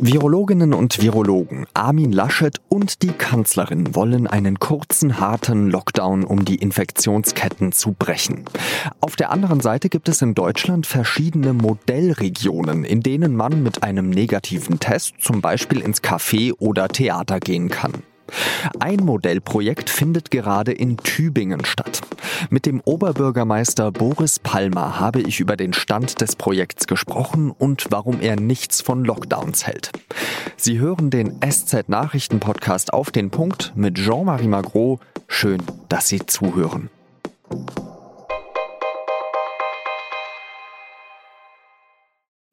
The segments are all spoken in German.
Virologinnen und Virologen Armin Laschet und die Kanzlerin wollen einen kurzen, harten Lockdown, um die Infektionsketten zu brechen. Auf der anderen Seite gibt es in Deutschland verschiedene Modellregionen, in denen man mit einem negativen Test zum Beispiel ins Café oder Theater gehen kann. Ein Modellprojekt findet gerade in Tübingen statt. Mit dem Oberbürgermeister Boris Palmer habe ich über den Stand des Projekts gesprochen und warum er nichts von Lockdowns hält. Sie hören den SZ Nachrichten Podcast auf den Punkt mit Jean-Marie Magro. Schön, dass Sie zuhören.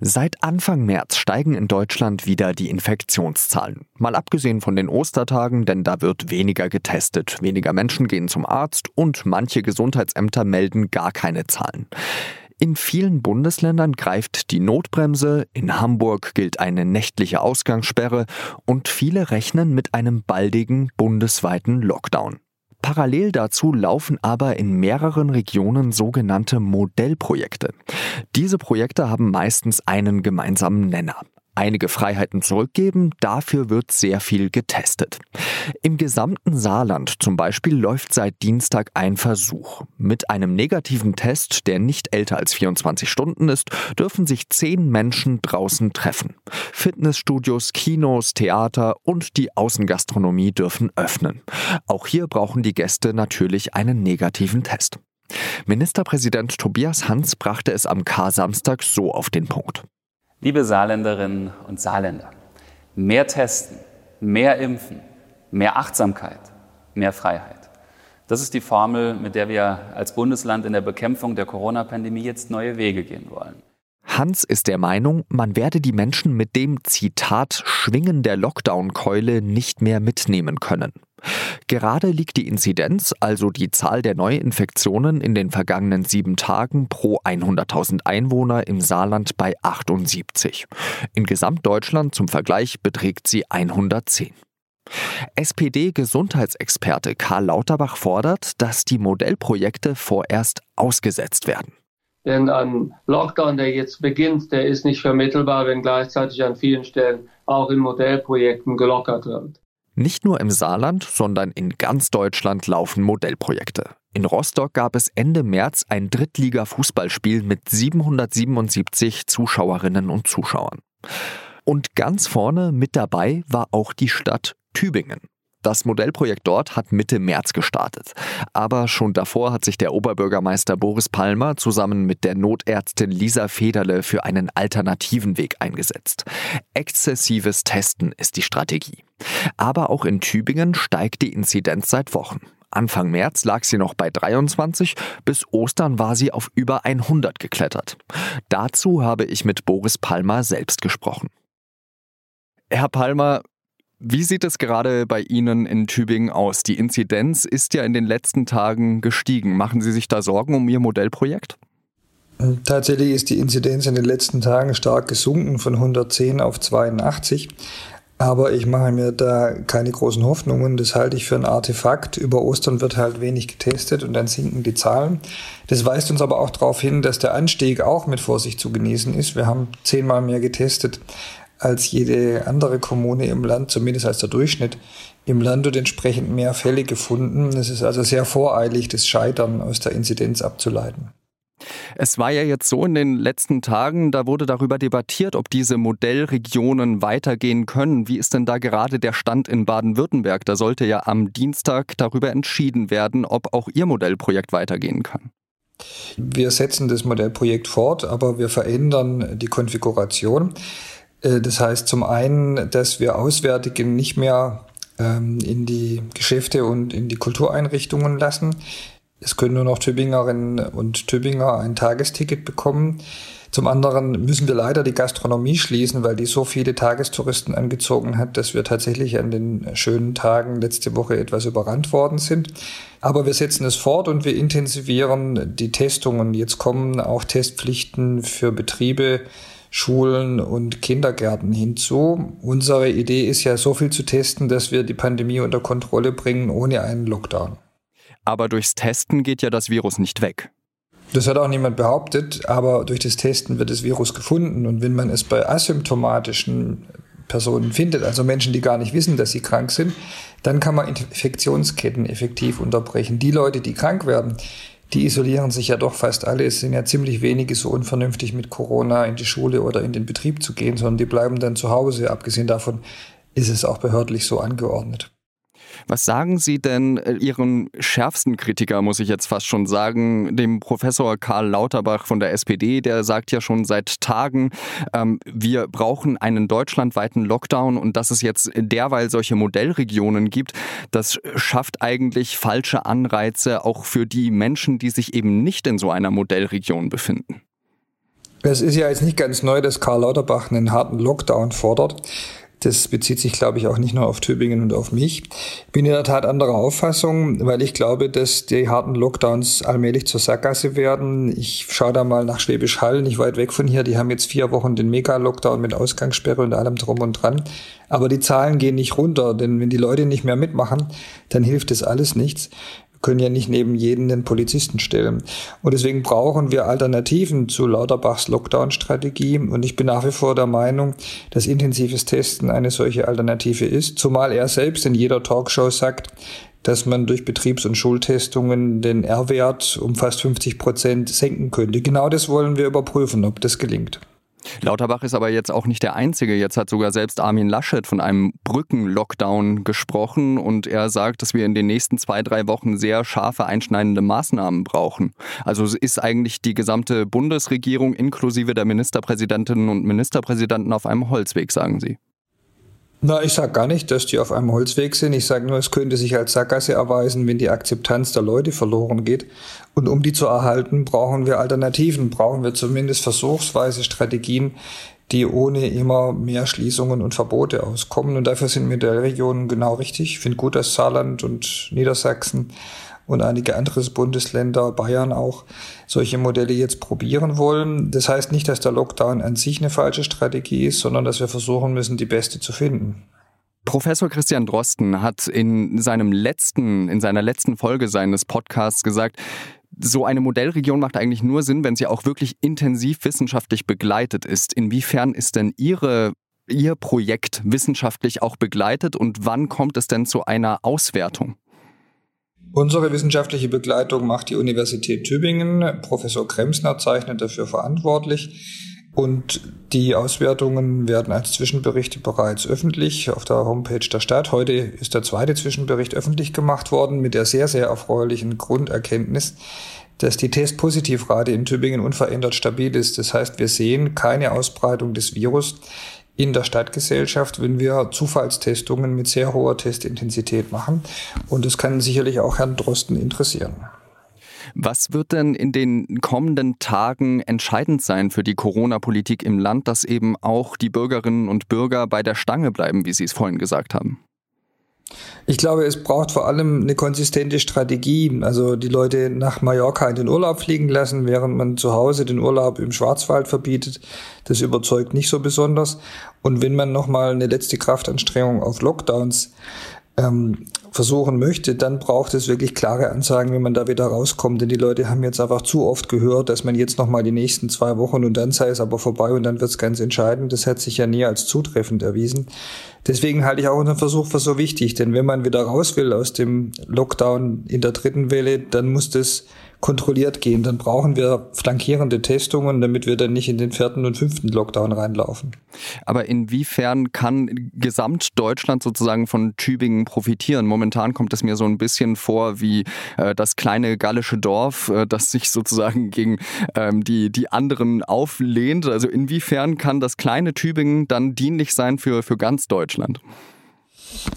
Seit Anfang März steigen in Deutschland wieder die Infektionszahlen. Mal abgesehen von den Ostertagen, denn da wird weniger getestet, weniger Menschen gehen zum Arzt und manche Gesundheitsämter melden gar keine Zahlen. In vielen Bundesländern greift die Notbremse, in Hamburg gilt eine nächtliche Ausgangssperre und viele rechnen mit einem baldigen bundesweiten Lockdown. Parallel dazu laufen aber in mehreren Regionen sogenannte Modellprojekte. Diese Projekte haben meistens einen gemeinsamen Nenner einige Freiheiten zurückgeben, dafür wird sehr viel getestet. Im gesamten Saarland zum Beispiel läuft seit Dienstag ein Versuch. Mit einem negativen Test, der nicht älter als 24 Stunden ist, dürfen sich zehn Menschen draußen treffen. Fitnessstudios, Kinos, Theater und die Außengastronomie dürfen öffnen. Auch hier brauchen die Gäste natürlich einen negativen Test. Ministerpräsident Tobias Hans brachte es am K-Samstag so auf den Punkt. Liebe Saarländerinnen und Saarländer, mehr testen, mehr impfen, mehr Achtsamkeit, mehr Freiheit. Das ist die Formel, mit der wir als Bundesland in der Bekämpfung der Corona-Pandemie jetzt neue Wege gehen wollen. Hans ist der Meinung, man werde die Menschen mit dem Zitat Schwingen der Lockdown-Keule nicht mehr mitnehmen können. Gerade liegt die Inzidenz, also die Zahl der Neuinfektionen in den vergangenen sieben Tagen pro 100.000 Einwohner im Saarland bei 78. In Gesamtdeutschland zum Vergleich beträgt sie 110. SPD-Gesundheitsexperte Karl Lauterbach fordert, dass die Modellprojekte vorerst ausgesetzt werden. Denn ein Lockdown, der jetzt beginnt, der ist nicht vermittelbar, wenn gleichzeitig an vielen Stellen auch in Modellprojekten gelockert wird. Nicht nur im Saarland, sondern in ganz Deutschland laufen Modellprojekte. In Rostock gab es Ende März ein Drittliga-Fußballspiel mit 777 Zuschauerinnen und Zuschauern. Und ganz vorne mit dabei war auch die Stadt Tübingen. Das Modellprojekt dort hat Mitte März gestartet. Aber schon davor hat sich der Oberbürgermeister Boris Palmer zusammen mit der Notärztin Lisa Federle für einen alternativen Weg eingesetzt. Exzessives Testen ist die Strategie. Aber auch in Tübingen steigt die Inzidenz seit Wochen. Anfang März lag sie noch bei 23, bis Ostern war sie auf über 100 geklettert. Dazu habe ich mit Boris Palmer selbst gesprochen. Herr Palmer, wie sieht es gerade bei Ihnen in Tübingen aus? Die Inzidenz ist ja in den letzten Tagen gestiegen. Machen Sie sich da Sorgen um Ihr Modellprojekt? Tatsächlich ist die Inzidenz in den letzten Tagen stark gesunken von 110 auf 82. Aber ich mache mir da keine großen Hoffnungen. Das halte ich für ein Artefakt. Über Ostern wird halt wenig getestet und dann sinken die Zahlen. Das weist uns aber auch darauf hin, dass der Anstieg auch mit Vorsicht zu genießen ist. Wir haben zehnmal mehr getestet als jede andere Kommune im Land, zumindest als der Durchschnitt im Land und entsprechend mehr Fälle gefunden. Es ist also sehr voreilig, das Scheitern aus der Inzidenz abzuleiten. Es war ja jetzt so in den letzten Tagen, da wurde darüber debattiert, ob diese Modellregionen weitergehen können. Wie ist denn da gerade der Stand in Baden-Württemberg? Da sollte ja am Dienstag darüber entschieden werden, ob auch Ihr Modellprojekt weitergehen kann. Wir setzen das Modellprojekt fort, aber wir verändern die Konfiguration. Äh, das heißt zum einen, dass wir Auswärtige nicht mehr ähm, in die Geschäfte und in die Kultureinrichtungen lassen. Es können nur noch Tübingerinnen und Tübinger ein Tagesticket bekommen. Zum anderen müssen wir leider die Gastronomie schließen, weil die so viele Tagestouristen angezogen hat, dass wir tatsächlich an den schönen Tagen letzte Woche etwas überrannt worden sind. Aber wir setzen es fort und wir intensivieren die Testungen. Jetzt kommen auch Testpflichten für Betriebe, Schulen und Kindergärten hinzu. Unsere Idee ist ja so viel zu testen, dass wir die Pandemie unter Kontrolle bringen ohne einen Lockdown. Aber durchs Testen geht ja das Virus nicht weg. Das hat auch niemand behauptet, aber durch das Testen wird das Virus gefunden. Und wenn man es bei asymptomatischen Personen findet, also Menschen, die gar nicht wissen, dass sie krank sind, dann kann man Infektionsketten effektiv unterbrechen. Die Leute, die krank werden, die isolieren sich ja doch fast alle. Es sind ja ziemlich wenige so unvernünftig mit Corona in die Schule oder in den Betrieb zu gehen, sondern die bleiben dann zu Hause. Abgesehen davon ist es auch behördlich so angeordnet. Was sagen Sie denn äh, Ihren schärfsten Kritiker, muss ich jetzt fast schon sagen, dem Professor Karl Lauterbach von der SPD, der sagt ja schon seit Tagen, ähm, wir brauchen einen deutschlandweiten Lockdown und dass es jetzt derweil solche Modellregionen gibt, das schafft eigentlich falsche Anreize auch für die Menschen, die sich eben nicht in so einer Modellregion befinden. Es ist ja jetzt nicht ganz neu, dass Karl Lauterbach einen harten Lockdown fordert. Das bezieht sich, glaube ich, auch nicht nur auf Tübingen und auf mich. Ich bin in der Tat anderer Auffassung, weil ich glaube, dass die harten Lockdowns allmählich zur Sackgasse werden. Ich schaue da mal nach Schwäbisch Hall, nicht weit weg von hier. Die haben jetzt vier Wochen den Mega-Lockdown mit Ausgangssperre und allem drum und dran. Aber die Zahlen gehen nicht runter, denn wenn die Leute nicht mehr mitmachen, dann hilft das alles nichts können ja nicht neben jeden den Polizisten stellen. Und deswegen brauchen wir Alternativen zu Lauterbachs Lockdown-Strategie. Und ich bin nach wie vor der Meinung, dass intensives Testen eine solche Alternative ist, zumal er selbst in jeder Talkshow sagt, dass man durch Betriebs- und Schultestungen den R-Wert um fast 50 Prozent senken könnte. Genau das wollen wir überprüfen, ob das gelingt. Lauterbach ist aber jetzt auch nicht der Einzige. Jetzt hat sogar selbst Armin Laschet von einem Brückenlockdown gesprochen und er sagt, dass wir in den nächsten zwei, drei Wochen sehr scharfe, einschneidende Maßnahmen brauchen. Also ist eigentlich die gesamte Bundesregierung inklusive der Ministerpräsidentinnen und Ministerpräsidenten auf einem Holzweg, sagen Sie. Na, ich sage gar nicht, dass die auf einem Holzweg sind. Ich sage nur, es könnte sich als Sackgasse erweisen, wenn die Akzeptanz der Leute verloren geht. Und um die zu erhalten, brauchen wir Alternativen, brauchen wir zumindest versuchsweise Strategien, die ohne immer mehr Schließungen und Verbote auskommen. Und dafür sind mir der Regionen genau richtig. Ich finde gut, dass Saarland und Niedersachsen und einige andere Bundesländer, Bayern auch, solche Modelle jetzt probieren wollen. Das heißt nicht, dass der Lockdown an sich eine falsche Strategie ist, sondern dass wir versuchen müssen, die beste zu finden. Professor Christian Drosten hat in seinem letzten, in seiner letzten Folge seines Podcasts gesagt, so eine Modellregion macht eigentlich nur Sinn, wenn sie auch wirklich intensiv wissenschaftlich begleitet ist. Inwiefern ist denn Ihre Ihr Projekt wissenschaftlich auch begleitet und wann kommt es denn zu einer Auswertung? Unsere wissenschaftliche Begleitung macht die Universität Tübingen. Professor Kremsner zeichnet dafür verantwortlich. Und die Auswertungen werden als Zwischenberichte bereits öffentlich auf der Homepage der Stadt. Heute ist der zweite Zwischenbericht öffentlich gemacht worden mit der sehr, sehr erfreulichen Grunderkenntnis, dass die Testpositivrate in Tübingen unverändert stabil ist. Das heißt, wir sehen keine Ausbreitung des Virus in der Stadtgesellschaft, wenn wir Zufallstestungen mit sehr hoher Testintensität machen. Und das kann sicherlich auch Herrn Drosten interessieren. Was wird denn in den kommenden Tagen entscheidend sein für die Corona-Politik im Land, dass eben auch die Bürgerinnen und Bürger bei der Stange bleiben, wie Sie es vorhin gesagt haben? Ich glaube, es braucht vor allem eine konsistente Strategie. Also die Leute nach Mallorca in den Urlaub fliegen lassen, während man zu Hause den Urlaub im Schwarzwald verbietet. Das überzeugt nicht so besonders. Und wenn man nochmal eine letzte Kraftanstrengung auf Lockdowns ähm, versuchen möchte, dann braucht es wirklich klare Ansagen, wie man da wieder rauskommt. Denn die Leute haben jetzt einfach zu oft gehört, dass man jetzt nochmal die nächsten zwei Wochen und dann sei es aber vorbei und dann wird es ganz entscheidend. Das hat sich ja nie als zutreffend erwiesen. Deswegen halte ich auch unseren Versuch für so wichtig. Denn wenn man wieder raus will aus dem Lockdown in der dritten Welle, dann muss das kontrolliert gehen. Dann brauchen wir flankierende Testungen, damit wir dann nicht in den vierten und fünften Lockdown reinlaufen. Aber inwiefern kann Gesamtdeutschland sozusagen von Tübingen profitieren? Momentan kommt es mir so ein bisschen vor wie äh, das kleine gallische Dorf, äh, das sich sozusagen gegen ähm, die, die anderen auflehnt. Also inwiefern kann das kleine Tübingen dann dienlich sein für, für ganz Deutschland?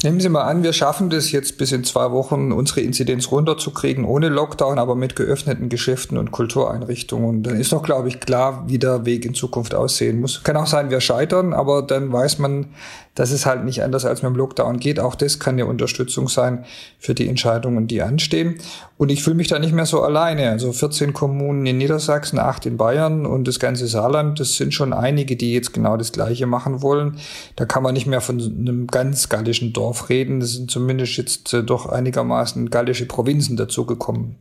Nehmen Sie mal an, wir schaffen das jetzt bis in zwei Wochen, unsere Inzidenz runterzukriegen, ohne Lockdown, aber mit geöffneten Geschäften und Kultureinrichtungen. Dann ist doch, glaube ich, klar, wie der Weg in Zukunft aussehen muss. Kann auch sein, wir scheitern, aber dann weiß man, dass es halt nicht anders als mit dem Lockdown geht. Auch das kann eine Unterstützung sein für die Entscheidungen, die anstehen. Und ich fühle mich da nicht mehr so alleine. Also 14 Kommunen in Niedersachsen, 8 in Bayern und das ganze Saarland, das sind schon einige, die jetzt genau das Gleiche machen wollen. Da kann man nicht mehr von einem ganz gallischen Dorf reden. Das sind zumindest jetzt äh, doch einigermaßen gallische Provinzen dazugekommen.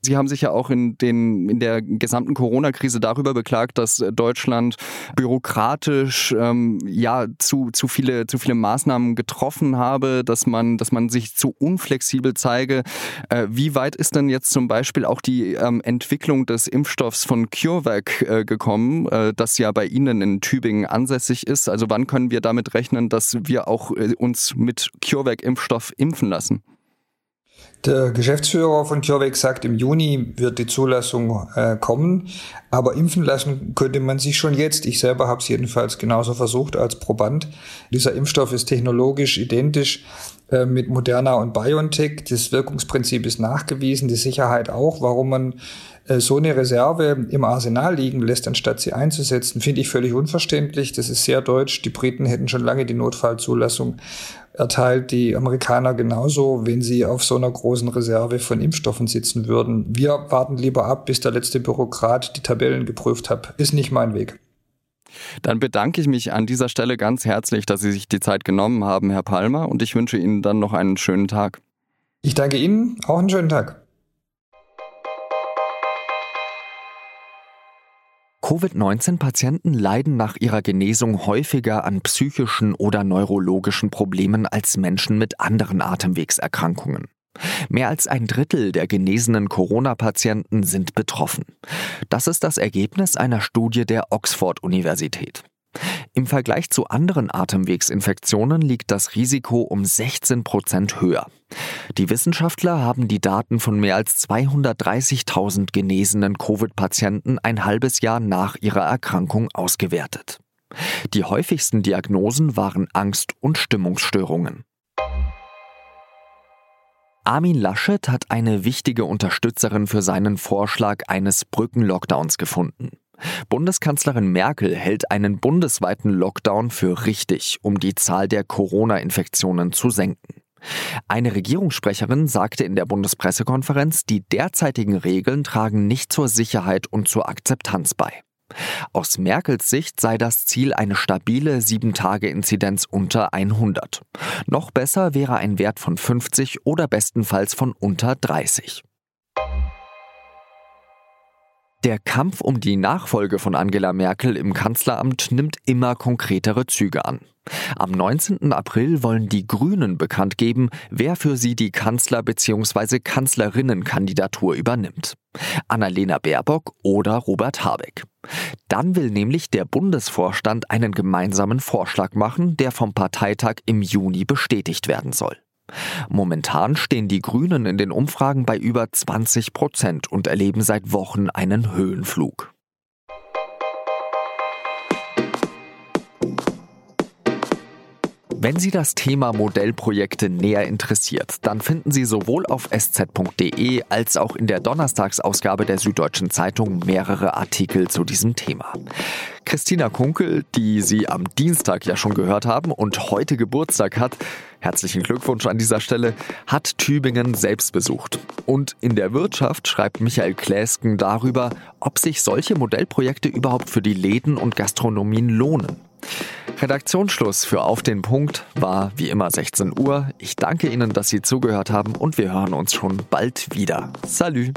Sie haben sich ja auch in, den, in der gesamten Corona-Krise darüber beklagt, dass Deutschland bürokratisch ähm, ja zu, zu, viele, zu viele Maßnahmen getroffen habe, dass man, dass man sich zu unflexibel zeige. Äh, wie weit ist denn jetzt zum Beispiel auch die ähm, Entwicklung des Impfstoffs von CureVac äh, gekommen, äh, das ja bei Ihnen in Tübingen ansässig ist? Also wann können wir damit rechnen, dass wir auch äh, uns mit CureVac-Impfstoff impfen lassen? Der Geschäftsführer von CureVac sagt, im Juni wird die Zulassung äh, kommen, aber impfen lassen könnte man sich schon jetzt. Ich selber habe es jedenfalls genauso versucht als Proband. Dieser Impfstoff ist technologisch identisch äh, mit Moderna und BioNTech. Das Wirkungsprinzip ist nachgewiesen, die Sicherheit auch. Warum man äh, so eine Reserve im Arsenal liegen lässt, anstatt sie einzusetzen, finde ich völlig unverständlich. Das ist sehr deutsch. Die Briten hätten schon lange die Notfallzulassung erteilt, die Amerikaner genauso, wenn sie auf so einer großen Reserve von Impfstoffen sitzen würden. Wir warten lieber ab, bis der letzte Bürokrat die Tabellen geprüft hat. Ist nicht mein Weg. Dann bedanke ich mich an dieser Stelle ganz herzlich, dass Sie sich die Zeit genommen haben, Herr Palmer, und ich wünsche Ihnen dann noch einen schönen Tag. Ich danke Ihnen, auch einen schönen Tag. Covid-19-Patienten leiden nach ihrer Genesung häufiger an psychischen oder neurologischen Problemen als Menschen mit anderen Atemwegserkrankungen. Mehr als ein Drittel der genesenen Corona-Patienten sind betroffen. Das ist das Ergebnis einer Studie der Oxford-Universität. Im Vergleich zu anderen Atemwegsinfektionen liegt das Risiko um 16 Prozent höher. Die Wissenschaftler haben die Daten von mehr als 230.000 genesenen Covid-Patienten ein halbes Jahr nach ihrer Erkrankung ausgewertet. Die häufigsten Diagnosen waren Angst- und Stimmungsstörungen. Armin Laschet hat eine wichtige Unterstützerin für seinen Vorschlag eines Brückenlockdowns gefunden. Bundeskanzlerin Merkel hält einen bundesweiten Lockdown für richtig, um die Zahl der Corona-Infektionen zu senken. Eine Regierungssprecherin sagte in der Bundespressekonferenz, die derzeitigen Regeln tragen nicht zur Sicherheit und zur Akzeptanz bei. Aus Merkels Sicht sei das Ziel eine stabile 7-Tage-Inzidenz unter 100. Noch besser wäre ein Wert von 50 oder bestenfalls von unter 30. Der Kampf um die Nachfolge von Angela Merkel im Kanzleramt nimmt immer konkretere Züge an. Am 19. April wollen die Grünen bekannt geben, wer für sie die Kanzler- bzw. Kanzlerinnenkandidatur übernimmt. Annalena Baerbock oder Robert Habeck. Dann will nämlich der Bundesvorstand einen gemeinsamen Vorschlag machen, der vom Parteitag im Juni bestätigt werden soll. Momentan stehen die Grünen in den Umfragen bei über 20 Prozent und erleben seit Wochen einen Höhenflug. Wenn Sie das Thema Modellprojekte näher interessiert, dann finden Sie sowohl auf sz.de als auch in der Donnerstagsausgabe der Süddeutschen Zeitung mehrere Artikel zu diesem Thema. Christina Kunkel, die Sie am Dienstag ja schon gehört haben und heute Geburtstag hat, herzlichen Glückwunsch an dieser Stelle, hat Tübingen selbst besucht. Und in der Wirtschaft schreibt Michael Kläsken darüber, ob sich solche Modellprojekte überhaupt für die Läden und Gastronomien lohnen. Redaktionsschluss für Auf den Punkt war wie immer 16 Uhr. Ich danke Ihnen, dass Sie zugehört haben und wir hören uns schon bald wieder. Salü!